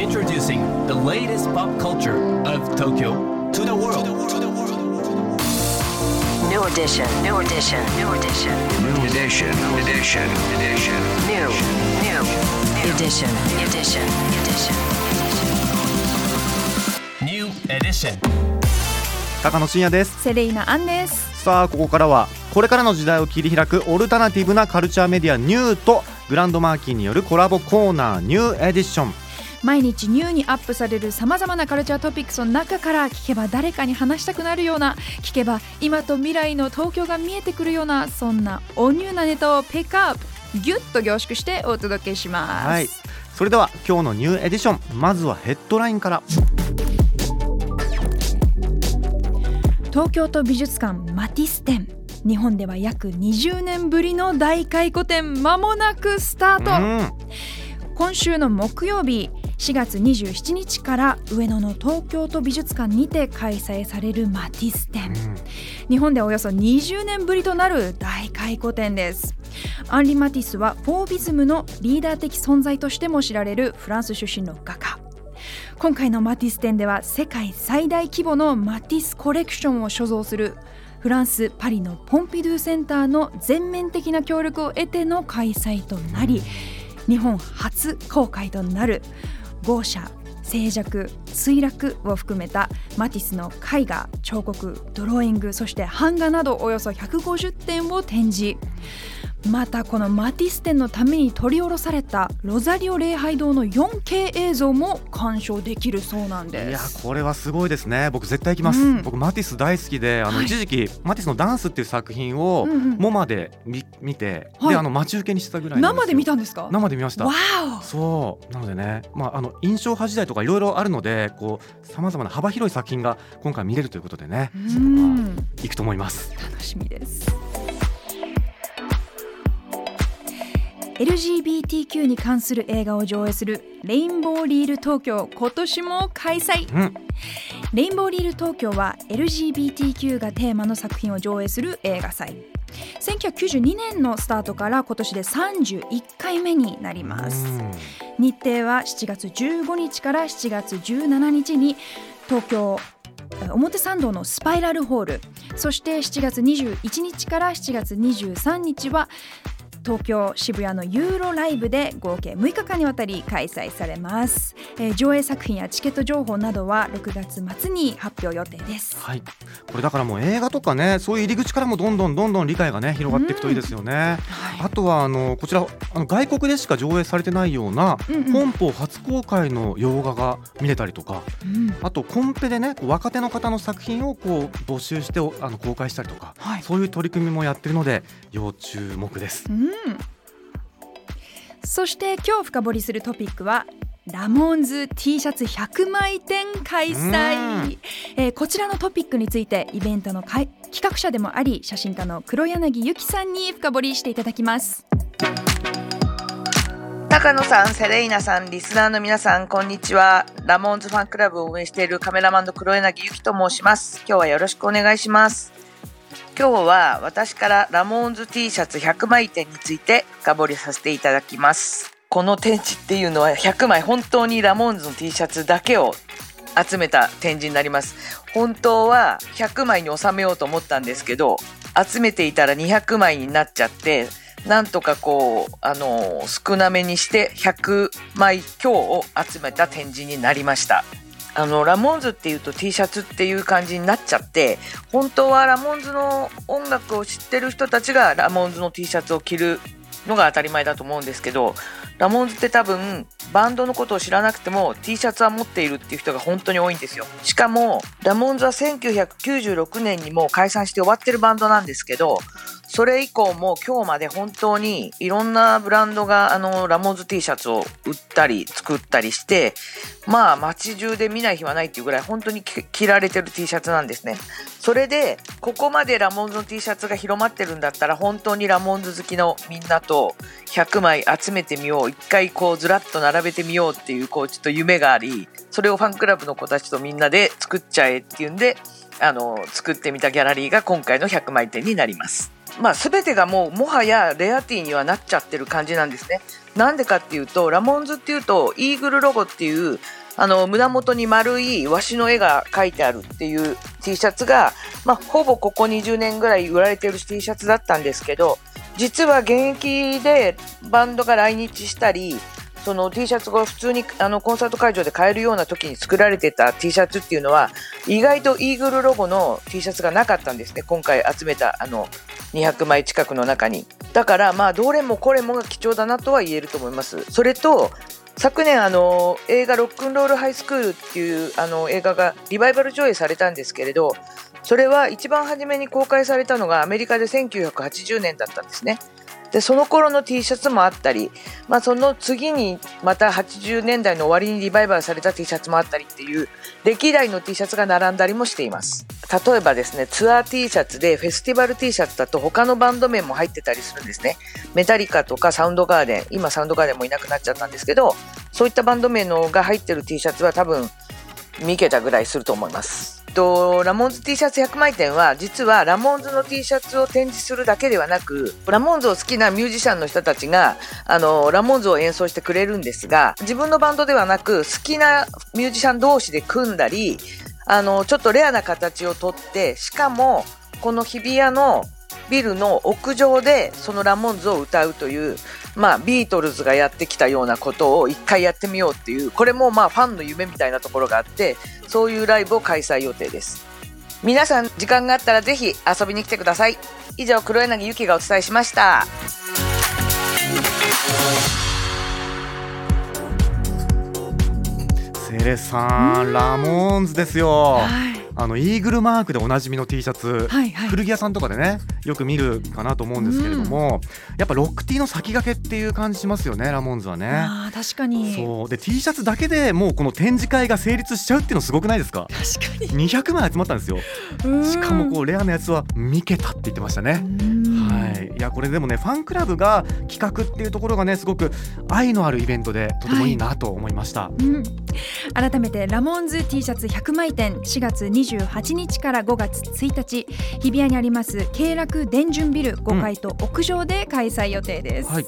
Introducing the latest pop culture of Tokyo to the world. New edition, new edition, new edition, New edition, edition, edition. new, new, edition, edition, edition. New edition. 高野真也ですセレイナアンですさあここからはこれからの時代を切り開くオルタナティブなカルチャーメディアニューとGRAND MARQUEE によるコラボコーナー New Edition毎日ニューにアップされるさまざまなカルチャートピックスの中から聞けば誰かに話したくなるような聞けば今と未来の東京が見えてくるようなそんなおニューなネタをピックアップギュッと凝縮してお届けします、はい。それでは今日の New Edition。まずはヘッドラインから。東京都美術館マティス展。日本では約20年ぶりの大回顧展。まもなくスタート、うん。今週の木曜日4月27日から上野の東京都美術館にて開催されるマティス展。日本でおよそ20年ぶりとなる大回顧展です。アンリ・マティスはフォービズムのリーダー的存在としても知られるフランス出身の画家。今回のマティス展では世界最大規模のマティスコレクションを所蔵するフランス・パリのポンピドゥセンターの全面的な協力を得ての開催となり、日本初公開となる豪奢静寂墜落を含めたマティスの絵画彫刻ドローイングそして版画などおよそ150点を展示。またこのマティス展のために取り下ろされたロザリオ礼拝堂の 4K 映像も鑑賞できるそうなんいやです。これはすごいですね。僕絶対行きます、うん。僕マティス大好きであの、はい。一時期マティスのダンスっていう作品をモマで見見て、はい。であの待ち受けにしてたぐらい生で見たんんですか？生で見ました。わそう。なのでね、まあ、あの印象派時代とかいろいろあるのでこうさまざまな幅広い作品が今回見れるということでねおうん。行くと思います。楽しみです LGBTQ に関する映画を上映するレインボーリール東京今年も開催。うん。レインボーリール東京は LGBTQ がテーマの作品を上映する映画祭。1992年のスタートから今年で31回目になります。うん。日程は7月15日から7月17日に東京え表参道のスパイラルホール。そして7月21日から7月23日は東京渋谷のユーロライブで合計6日間にわたり開催されます、えー上映作品やチケット情報などは6月末に発表予定です。はい、これだからもう映画とかねそういう入り口からもどんどんどんどん理解がね広がっていくといいですよね。あとはあのこちらあの外国でしか上映されてないようなうんうん。本邦初公開の洋画が見れたりとか、うん。あとコンペでね若手の方の作品をこう募集しておあの公開したりとか、はい。そういう取り組みもやってるので要注目です。うんそして今日深掘りするトピックはラモンズ T シャツ100枚展開うん催、えーこちらのトピックについてイベントの企画者でもあり写真家の黒柳ゆきさんに深掘りしていただきます高野さん、セレイナさん、リスナーの皆さん、こんにちは。ラモーンズファンクラブを運営しているカメラマンの黒柳ゆきと申します。今日はよろしくお願いします。今日は私からラモーンズ T シャツ100枚展について深掘りさせていただきます。この展示っていうのは100枚本当にラモーンズの T シャツだけを集めた展示になります。本当は100枚に収めようと思ったんですけど、集めていたら200枚になっちゃって、なんとかこう、あの、少なめにして100枚強を集めた展示になりました。あの、ラモンズっていうと T シャツっていう感じになっちゃって、本当はラモンズの音楽を知ってる人たちがラモンズの T シャツを着るのが当たり前だと思うんですけど、ラモンズって多分バンドのことを知らなくても T シャツは持っているっていう人が本当に多いんですよ。しかも、ラモンズは1996年にもう解散して終わってるバンドなんですけど、それ以降も今日まで本当にいろんなブランドがあのラモンズ T シャツを売ったり作ったりしてまあ街中で見ない日はないっていうぐらい本当に着られてる T シャツなんですね。それでここまでラモンズの T シャツが広まってるんだったら本当にラモンズ好きのみんなと100枚集めてみよう。一回こうずらっと並べてみようっていうこうちょっと夢がありそれをファンクラブの子たちとみんなで作っちゃえっていうんであの作ってみたギャラリーが今回の100枚展になります。まあ、全てがもうもはやレアティーにはなっちゃってる感じなんですね。なんでかっていうとラモンズっていうとイーグルロゴっていうあの胸元に丸いワシの絵が描いてあるっていう T シャツが、まあ、ほぼここ20年ぐらい売られてる T シャツだったんですけど実は現役でバンドが来日したりその T シャツが普通にあのコンサート会場で買えるような時に作られてた T シャツっていうのは意外とイーグルロゴの T シャツがなかったんですね。今回集めたあの200枚近くの中に。だからまあどれもこれもが貴重だなとは言えると思います。それと昨年あの映画「ロックンロールハイスクール」っていうあの映画がリバイバル上映されたんですけれどそれは一番初めに公開されたのがアメリカで1980年だったんですね。でその頃の T シャツもあったり、まあ、その次にまた80年代の終わりにリバイバルされた T シャツもあったりっていう歴代の T シャツが並んだりもしています。例えばですねツアー T シャツでフェスティバル T シャツだと他のバンド名も入ってたりするんですね。メタリカとかサウンドガーデン今サウンドガーデンもいなくなっちゃったんですけどそういったバンド名のが入ってる T シャツは多分3桁ぐらいすると思います。とラモンズ T シャツ100枚店は実はラモンズの T シャツを展示するだけではなくラモンズを好きなミュージシャンの人たちがあのラモンズを演奏してくれるんですが自分のバンドではなく好きなミュージシャン同士で組んだりあのちょっとレアな形をとってしかもこの日比谷のビルの屋上でそのラモンズを歌うという、まあ、ビートルズがやってきたようなことを一回やってみようっていうこれもまあファンの夢みたいなところがあってそういうライブを開催予定です。皆さん時間があったらぜひ遊びに来てください。以上黒柳ゆきがお伝えしました。セレさん、ラモーンズですよ。はいあのイーグルマークでおなじみの T シャツ、はいはい。古着屋さんとかでねよく見るかなと思うんですけれども、やっぱロック T の先駆けっていう感じしますよねラモーンズはね。あー確かに。そう。で T シャツだけでもうこの展示会が成立しちゃうっていうのすごくないですか？確かに。200枚集まったんですよ。しかもこうレアなやつは3桁って言ってましたねはい。いやこれでもねファンクラブが企画っていうところがねすごく愛のあるイベントでとてもいいなと思いました、うん、改めてラモンズ T シャツ100枚店4月28日から5月1日日比谷にあります慶楽電順ビル5階と屋上で開催予定です、はい。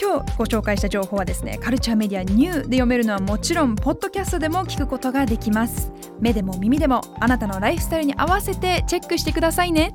今日ご紹介した情報はですねカルチャーメディアニューで読めるのはもちろんポッドキャストでも聞くことができます。目でも耳でもあなたのライフスタイルに合わせてチェックしてくださいね